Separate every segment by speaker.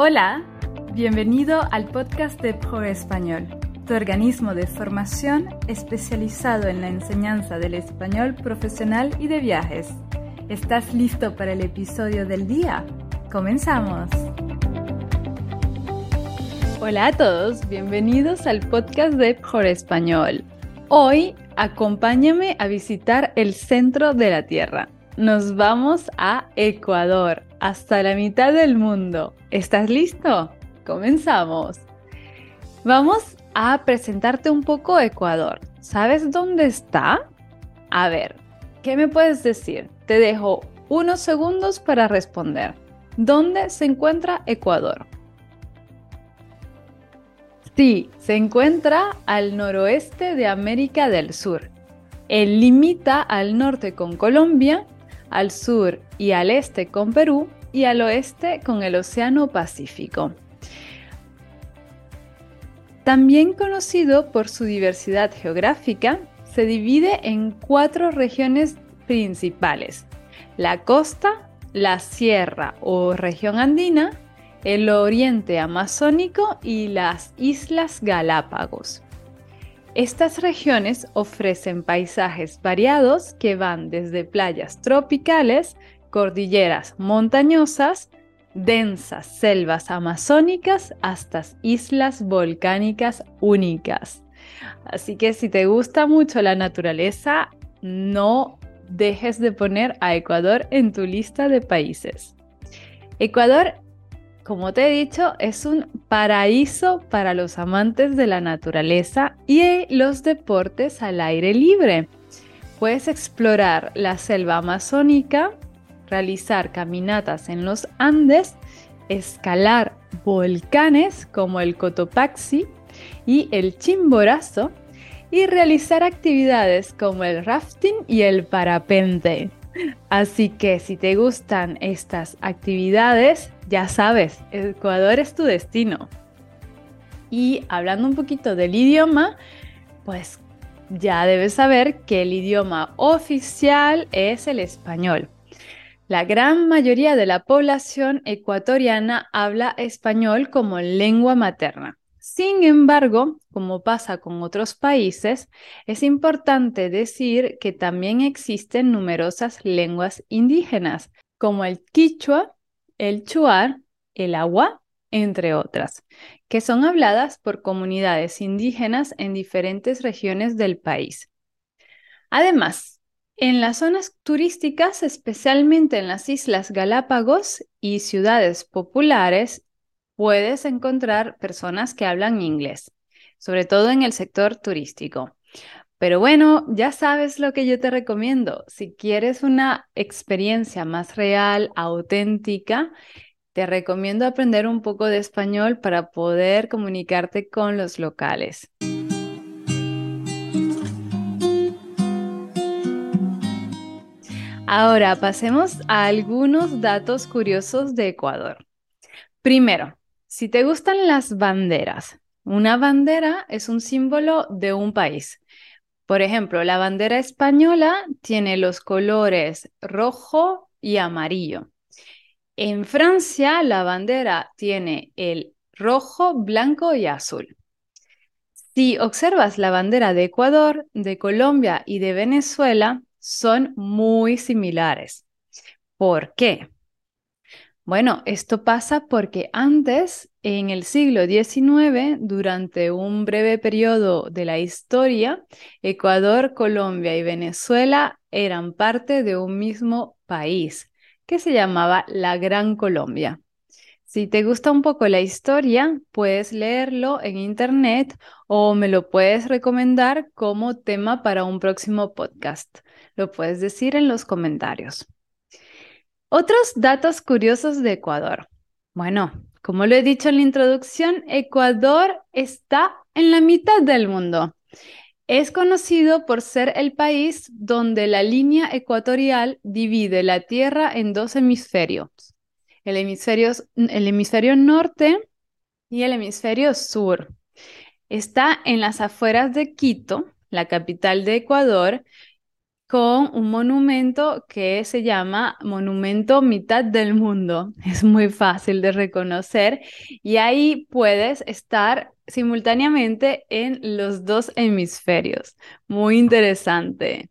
Speaker 1: Hola, bienvenido al podcast de Pro Español, tu organismo de formación especializado en la enseñanza del español profesional y de viajes. ¿Estás listo para el episodio del día? ¡Comenzamos! Hola a todos, bienvenidos al podcast de Pro Español. Hoy acompáñame a visitar el centro de la Tierra. Nos vamos a Ecuador, hasta la mitad del mundo. ¿Estás listo? Comenzamos. Vamos a presentarte un poco Ecuador. ¿Sabes dónde está? A ver, ¿qué me puedes decir? Te dejo unos segundos para responder. ¿Dónde se encuentra Ecuador? Sí, se encuentra al noroeste de América del Sur. Él limita al norte con Colombia, al sur y al este con Perú y al oeste con el Océano Pacífico. También conocido por su diversidad geográfica, se divide en cuatro regiones principales. La costa, la sierra o región andina, el oriente amazónico y las Islas Galápagos. Estas regiones ofrecen paisajes variados que van desde playas tropicales, cordilleras montañosas, densas selvas amazónicas hasta islas volcánicas únicas. Así que si te gusta mucho la naturaleza, no dejes de poner a Ecuador en tu lista de países. Ecuador, como te he dicho, es un paraíso para los amantes de la naturaleza y los deportes al aire libre. Puedes explorar la selva amazónica, realizar caminatas en los Andes, escalar volcanes como el Cotopaxi y el Chimborazo y realizar actividades como el rafting y el parapente. Así que si te gustan estas actividades, ya sabes, Ecuador es tu destino. Y hablando un poquito del idioma, pues ya debes saber que el idioma oficial es el español. La gran mayoría de la población ecuatoriana habla español como lengua materna. Sin embargo, como pasa con otros países, es importante decir que también existen numerosas lenguas indígenas, como el quichua, el chuar, el agua, entre otras, que son habladas por comunidades indígenas en diferentes regiones del país. Además, en las zonas turísticas, especialmente en las Islas Galápagos y ciudades populares, puedes encontrar personas que hablan inglés, sobre todo en el sector turístico. Pero bueno, ya sabes lo que yo te recomiendo. Si quieres una experiencia más real, auténtica, te recomiendo aprender un poco de español para poder comunicarte con los locales. Ahora pasemos a algunos datos curiosos de Ecuador. Primero, si te gustan las banderas, una bandera es un símbolo de un país. Por ejemplo, la bandera española tiene los colores rojo y amarillo. En Francia, la bandera tiene el rojo, blanco y azul. Si observas la bandera de Ecuador, de Colombia y de Venezuela, son muy similares. ¿Por qué? Bueno, esto pasa porque antes, en el siglo XIX, durante un breve periodo de la historia, Ecuador, Colombia y Venezuela eran parte de un mismo país que se llamaba la Gran Colombia. Si te gusta un poco la historia, puedes leerlo en internet o me lo puedes recomendar como tema para un próximo podcast. Lo puedes decir en los comentarios. Otros datos curiosos de Ecuador. Bueno, como lo he dicho en la introducción, Ecuador está en la mitad del mundo. Es conocido por ser el país donde la línea ecuatorial divide la Tierra en dos hemisferios, el hemisferio, el hemisferio norte y el hemisferio sur. Está en las afueras de Quito, la capital de Ecuador, con un monumento que se llama Monumento Mitad del Mundo. Es muy fácil de reconocer y ahí puedes estar simultáneamente en los dos hemisferios. Muy interesante.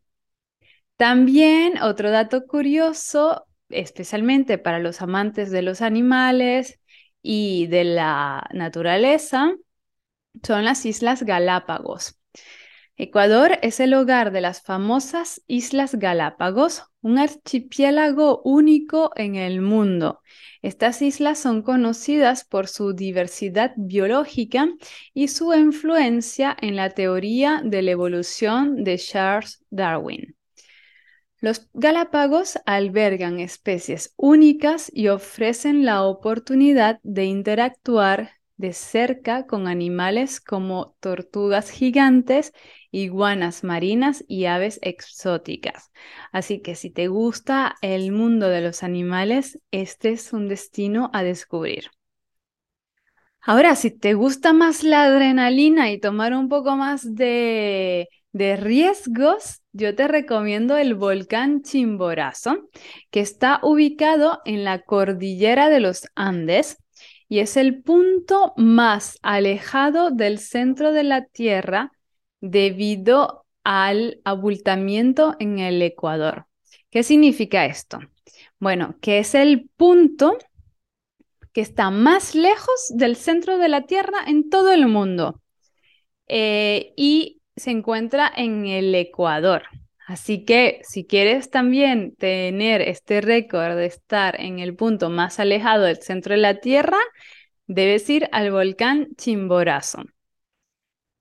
Speaker 1: También otro dato curioso, especialmente para los amantes de los animales y de la naturaleza, son las Islas Galápagos. Ecuador es el hogar de las famosas Islas Galápagos, un archipiélago único en el mundo. Estas islas son conocidas por su diversidad biológica y su influencia en la teoría de la evolución de Charles Darwin. Los Galápagos albergan especies únicas y ofrecen la oportunidad de interactuar de cerca con animales como tortugas gigantes, iguanas marinas y aves exóticas. Así que si te gusta el mundo de los animales, este es un destino a descubrir. Ahora, si te gusta más la adrenalina y tomar un poco más de, de riesgos, yo te recomiendo el volcán Chimborazo, que está ubicado en la cordillera de los Andes y es el punto más alejado del centro de la Tierra debido al abultamiento en el Ecuador. ¿Qué significa esto? Bueno, que es el punto que está más lejos del centro de la Tierra en todo el mundo eh, y se encuentra en el Ecuador. Así que si quieres también tener este récord de estar en el punto más alejado del centro de la Tierra, debes ir al volcán Chimborazo.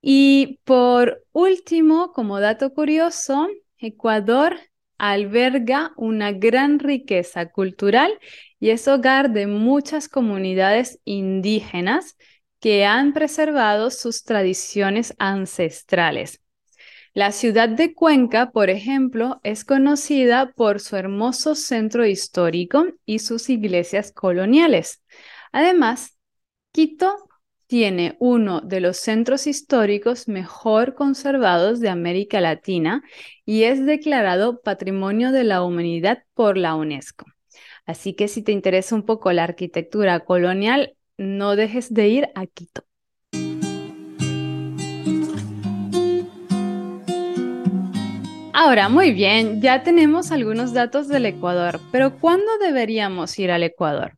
Speaker 1: Y por último, como dato curioso, Ecuador alberga una gran riqueza cultural y es hogar de muchas comunidades indígenas que han preservado sus tradiciones ancestrales. La ciudad de Cuenca, por ejemplo, es conocida por su hermoso centro histórico y sus iglesias coloniales. Además, Quito tiene uno de los centros históricos mejor conservados de América Latina y es declarado Patrimonio de la Humanidad por la UNESCO. Así que si te interesa un poco la arquitectura colonial, no dejes de ir a Quito. Ahora, muy bien, ya tenemos algunos datos del Ecuador, pero ¿cuándo deberíamos ir al Ecuador?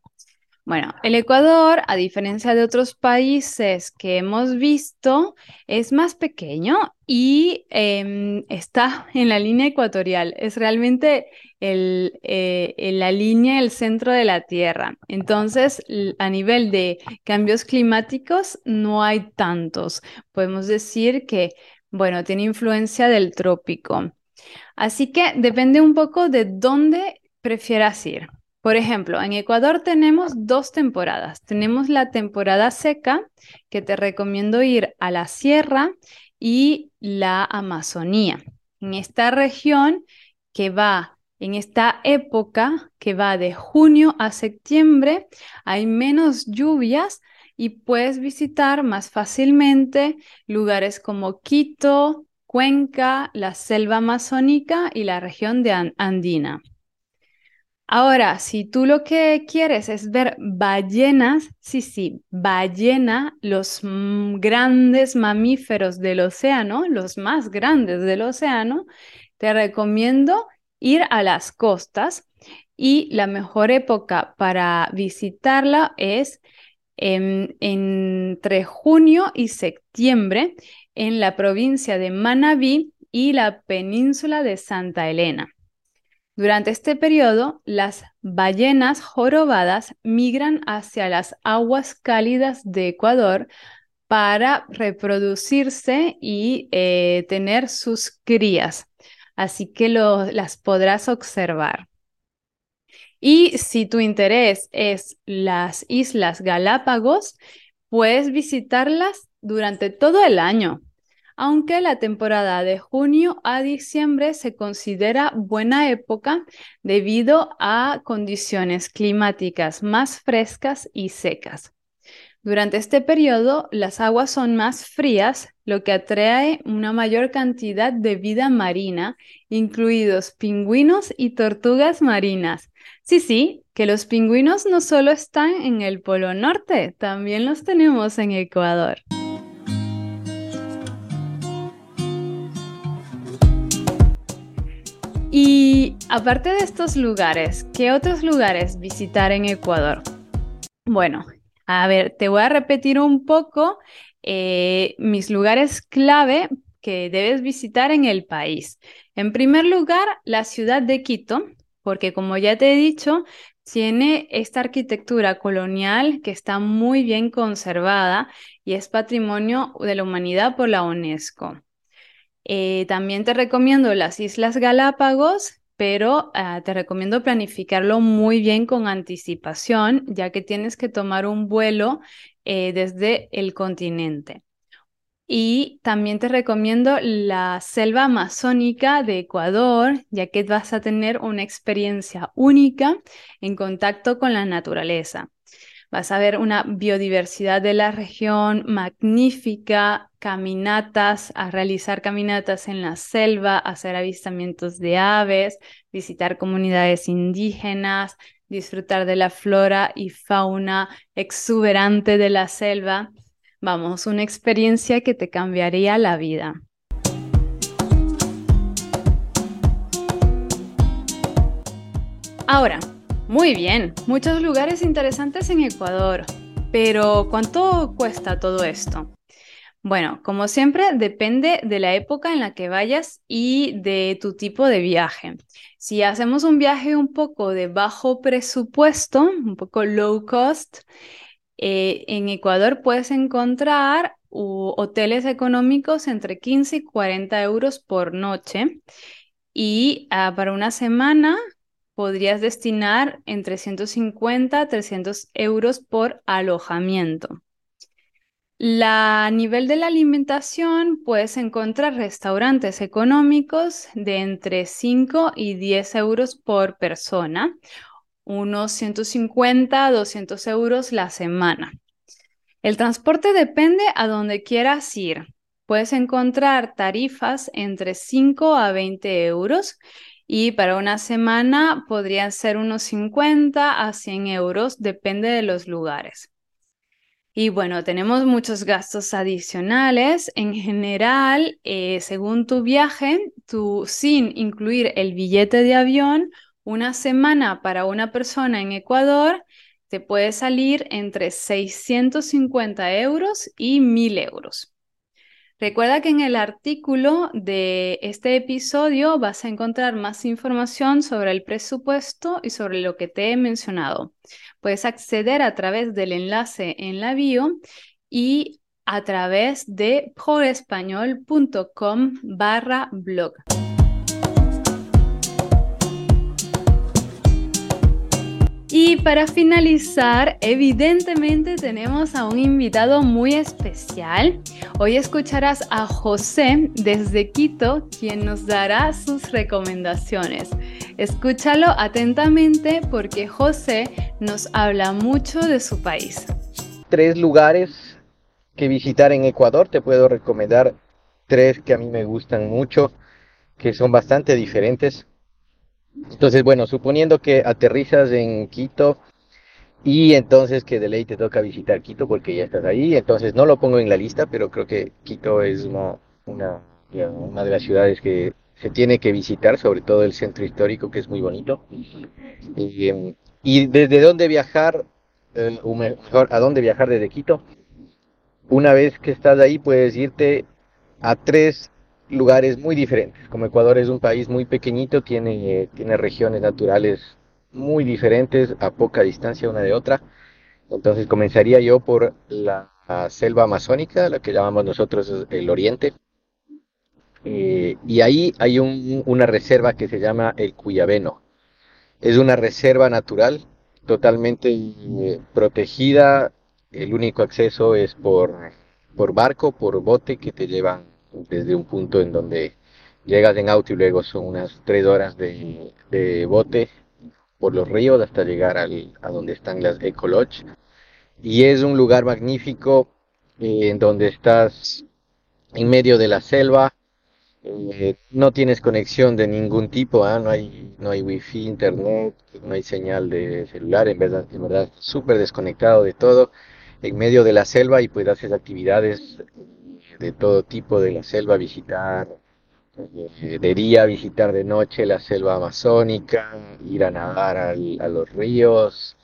Speaker 1: Bueno, el Ecuador, a diferencia de otros países que hemos visto, es más pequeño y em, está en la línea ecuatorial. Es realmente eh, la línea, el centro de la Tierra. Entonces, a nivel de cambios climáticos, no hay tantos. Podemos decir que, bueno, tiene influencia del trópico. Así que depende un poco de dónde prefieras ir. Por ejemplo, en Ecuador tenemos dos temporadas. Tenemos la temporada seca, que te recomiendo ir a la sierra y la Amazonía. En esta región que va, en esta época que va de junio a septiembre, hay menos lluvias y puedes visitar más fácilmente lugares como Quito, Cuenca, la selva amazónica y la región de Andina. Ahora, si tú lo que quieres es ver ballenas, sí, sí, ballena, los grandes mamíferos del océano, los más grandes del océano, te recomiendo ir a las costas y la mejor época para visitarla es entre junio y septiembre en la provincia de Manabí y la península de Santa Elena. Durante este periodo, las ballenas jorobadas migran hacia las aguas cálidas de Ecuador para reproducirse y eh, tener sus crías. Así que las podrás observar. Y si tu interés es las Islas Galápagos, puedes visitarlas durante todo el año aunque la temporada de junio a diciembre se considera buena época debido a condiciones climáticas más frescas y secas. Durante este periodo, las aguas son más frías, lo que atrae una mayor cantidad de vida marina, incluidos pingüinos y tortugas marinas. Sí, sí, que los pingüinos no solo están en el Polo Norte, también los tenemos en Ecuador. Y aparte de estos lugares, ¿qué otros lugares visitar en Ecuador? Bueno, a ver, te voy a repetir un poco eh, mis lugares clave que debes visitar en el país. En primer lugar, la ciudad de Quito, porque como ya te he dicho, tiene esta arquitectura colonial que está muy bien conservada y es patrimonio de la humanidad por la UNESCO. Eh, también te recomiendo las Islas Galápagos, pero ah, te recomiendo planificarlo muy bien con anticipación, ya que tienes que tomar un vuelo eh, desde el continente. Y también te recomiendo la selva amazónica de Ecuador, ya que vas a tener una experiencia única en contacto con la naturaleza. Vas a ver una biodiversidad de la región magnífica, caminatas, a realizar caminatas en la selva, hacer avistamientos de aves, visitar comunidades indígenas, disfrutar de la flora y fauna exuberante de la selva. Vamos, una experiencia que te cambiaría la vida. Ahora, muy bien, muchos lugares interesantes en Ecuador, pero ¿cuánto cuesta todo esto? Bueno, como siempre, depende de la época en la que vayas y de tu tipo de viaje. Si hacemos un viaje un poco de bajo presupuesto, un poco low cost, eh, en Ecuador puedes encontrar hoteles económicos entre 15 y 40 euros por noche. Y ah, para una semana podrías destinar entre 150 a 300 euros por alojamiento. A nivel de la alimentación, puedes encontrar restaurantes económicos de entre 5 y 10 euros por persona, unos 150 a 200 euros la semana. El transporte depende a donde quieras ir. Puedes encontrar tarifas entre 5 a 20 euros y para una semana podrían ser unos 50 a 100 euros, depende de los lugares. Y bueno, tenemos muchos gastos adicionales. En general, eh, según tu viaje, sin incluir el billete de avión, una semana para una persona en Ecuador te puede salir entre 650 euros y 1000 euros. Recuerda que en el artículo de este episodio vas a encontrar más información sobre el presupuesto y sobre lo que te he mencionado. Puedes acceder a través del enlace en la bio y a través de porespañol.com barra blog. Y para finalizar, evidentemente tenemos a un invitado muy especial. Hoy escucharás a José desde Quito, quien nos dará sus recomendaciones. Escúchalo atentamente porque José nos habla mucho de su país.
Speaker 2: Tres lugares que visitar en Ecuador, te puedo recomendar tres que a mí me gustan mucho, que son bastante diferentes. Entonces, bueno, suponiendo que aterrizas en Quito y entonces que de ley te toca visitar Quito porque ya estás ahí, entonces no lo pongo en la lista, pero creo que Quito es una, una, de las ciudades que se tiene que visitar, sobre todo el centro histórico que es muy bonito. Y, y desde dónde viajar, eh, o mejor, a dónde viajar desde Quito. Una vez que estás ahí puedes irte a tres lugares muy diferentes. Como Ecuador es un país muy pequeñito, tiene, tiene regiones naturales muy diferentes a poca distancia una de otra. Entonces comenzaría yo por la, selva amazónica, la que llamamos nosotros el oriente. Eh, y ahí hay una reserva que se llama el Cuyabeno. Es una reserva natural totalmente eh, protegida. El único acceso es por, por barco, por bote que te llevan desde un punto en donde llegas en auto y luego son unas tres horas de, bote por los ríos hasta llegar al, a donde están las Ecolodge. y es un lugar magnífico eh, en donde estás en medio de la selva, eh, no tienes conexión de ningún tipo, ¿ah? no hay no hay wifi, internet, no hay señal de celular, en verdad, en verdad, súper desconectado de todo, en medio de la selva y pues haces actividades de todo tipo de la selva, visitar eh, de día, visitar de noche la selva amazónica, ir a nadar a los ríos,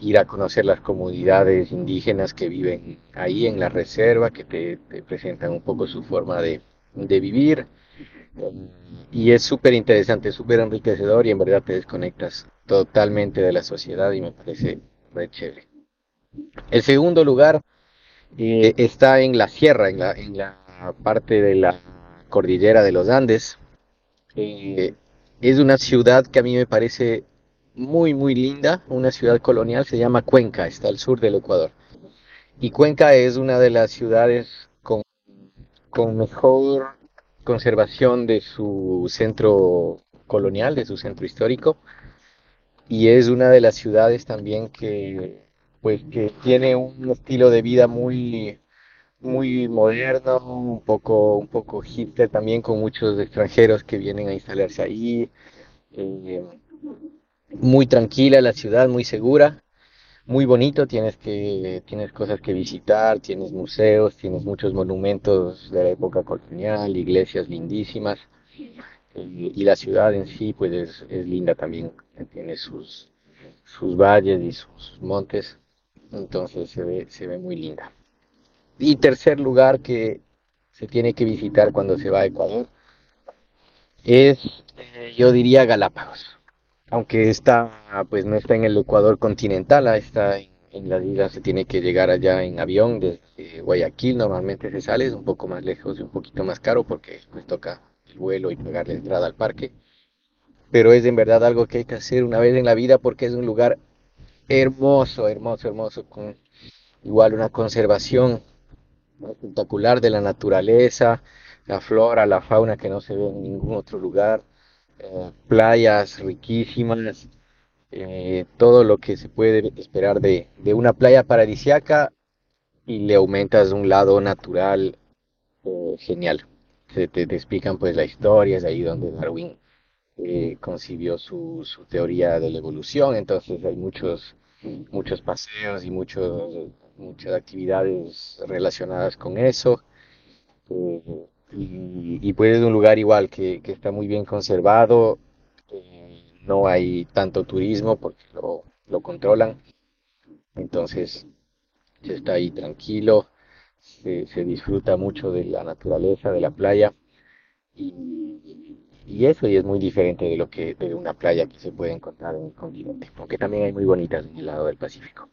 Speaker 2: ir a conocer las comunidades indígenas que viven ahí en la reserva, que te, presentan un poco su forma de, vivir. Y es súper interesante, súper enriquecedor y en verdad te desconectas totalmente de la sociedad y me parece muy chévere. El segundo lugar eh, está en la sierra, en la, parte de la cordillera de los Andes. Eh, es una ciudad que a mí me parece muy, muy linda, una ciudad colonial, se llama Cuenca, está al sur del Ecuador. Y Cuenca es una de las ciudades con mejor conservación de su centro colonial, de su centro histórico. Y es una de las ciudades también que, pues, que tiene un estilo de vida muy, muy moderno, un poco, un poco hipster también, con muchos extranjeros que vienen a instalarse ahí. Eh, muy tranquila la ciudad, muy segura, muy bonito, tienes que tienes cosas que visitar, tienes museos, tienes muchos monumentos de la época colonial, iglesias lindísimas. Y, la ciudad en sí pues es, es linda también, tiene sus, sus valles y sus montes, entonces se ve, se ve muy linda. Y tercer lugar que se tiene que visitar cuando se va a Ecuador es, eh, yo diría, Galápagos aunque está, pues no está en el Ecuador continental, está en, la isla, se tiene que llegar allá en avión desde Guayaquil, normalmente se sale, es un poco más lejos y un poquito más caro porque pues toca el vuelo y pagar la entrada al parque, pero es en verdad algo que hay que hacer una vez en la vida porque es un lugar hermoso, hermoso, hermoso, con igual una conservación espectacular de la naturaleza, la flora, la fauna que no se ve en ningún otro lugar eh, playas riquísimas, eh, todo lo que se puede esperar de, una playa paradisiaca y le aumentas un lado natural eh, genial. Se te, explican pues la historia, es ahí donde Darwin concibió su, su, teoría de la evolución, entonces hay muchos, muchos paseos y muchos, muchas actividades relacionadas con eso. Y, pues es un lugar igual que, está muy bien conservado, eh, no hay tanto turismo porque lo, controlan, entonces se está ahí tranquilo, se, disfruta mucho de la naturaleza, de la playa. Y, eso y es muy diferente de lo que de una playa que se puede encontrar en el continente, aunque también hay muy bonitas en el lado del Pacífico.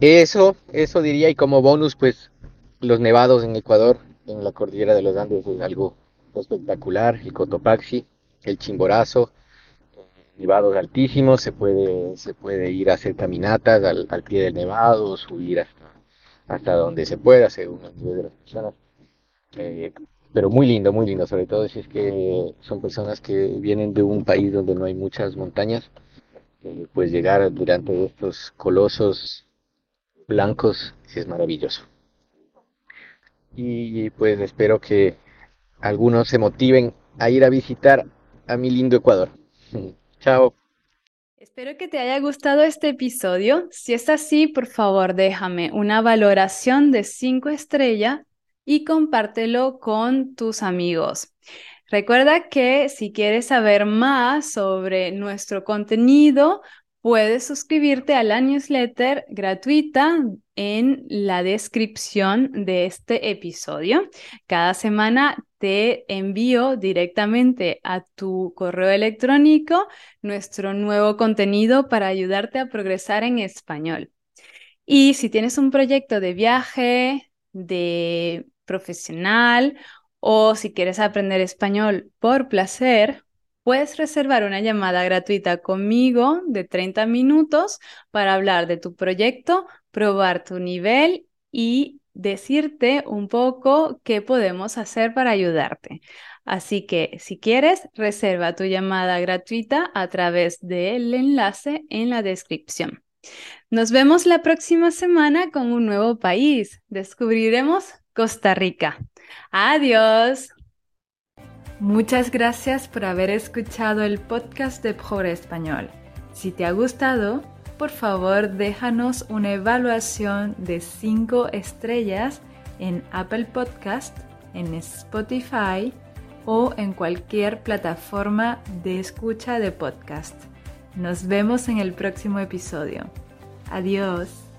Speaker 2: Eso, eso diría y como bonus pues los nevados en Ecuador en la cordillera de los Andes es algo espectacular, el Cotopaxi, el Chimborazo, nevados altísimos, se puede, se puede ir a hacer caminatas al, pie del nevado, subir hasta, hasta donde se pueda, según el nivel de las personas. Eh, pero muy lindo, muy lindo, sobre todo si es que son personas que vienen de un país donde no hay muchas montañas, eh, pues llegar durante estos colosos blancos es maravilloso y pues espero que algunos se motiven a ir a visitar a mi lindo Ecuador. Chao.
Speaker 1: Espero que te haya gustado este episodio. Si es así, por favor, déjame una valoración de 5 estrellas y compártelo con tus amigos. Recuerda que si quieres saber más sobre nuestro contenido, Puedes suscribirte a la newsletter gratuita en la descripción de este episodio. Cada semana te envío directamente a tu correo electrónico nuestro nuevo contenido para ayudarte a progresar en español. Y si tienes un proyecto de viaje, de profesional o si quieres aprender español por placer, Puedes reservar una llamada gratuita conmigo de 30 minutos para hablar de tu proyecto, probar tu nivel y decirte un poco qué podemos hacer para ayudarte. Así que si quieres, reserva tu llamada gratuita a través del enlace en la descripción. Nos vemos la próxima semana con un nuevo país. Descubriremos Costa Rica. Adiós. Muchas gracias por haber escuchado el podcast de Pobre Español. Si te ha gustado, por favor déjanos una evaluación de 5 estrellas en Apple Podcast, en Spotify o en cualquier plataforma de escucha de podcast. Nos vemos en el próximo episodio. Adiós.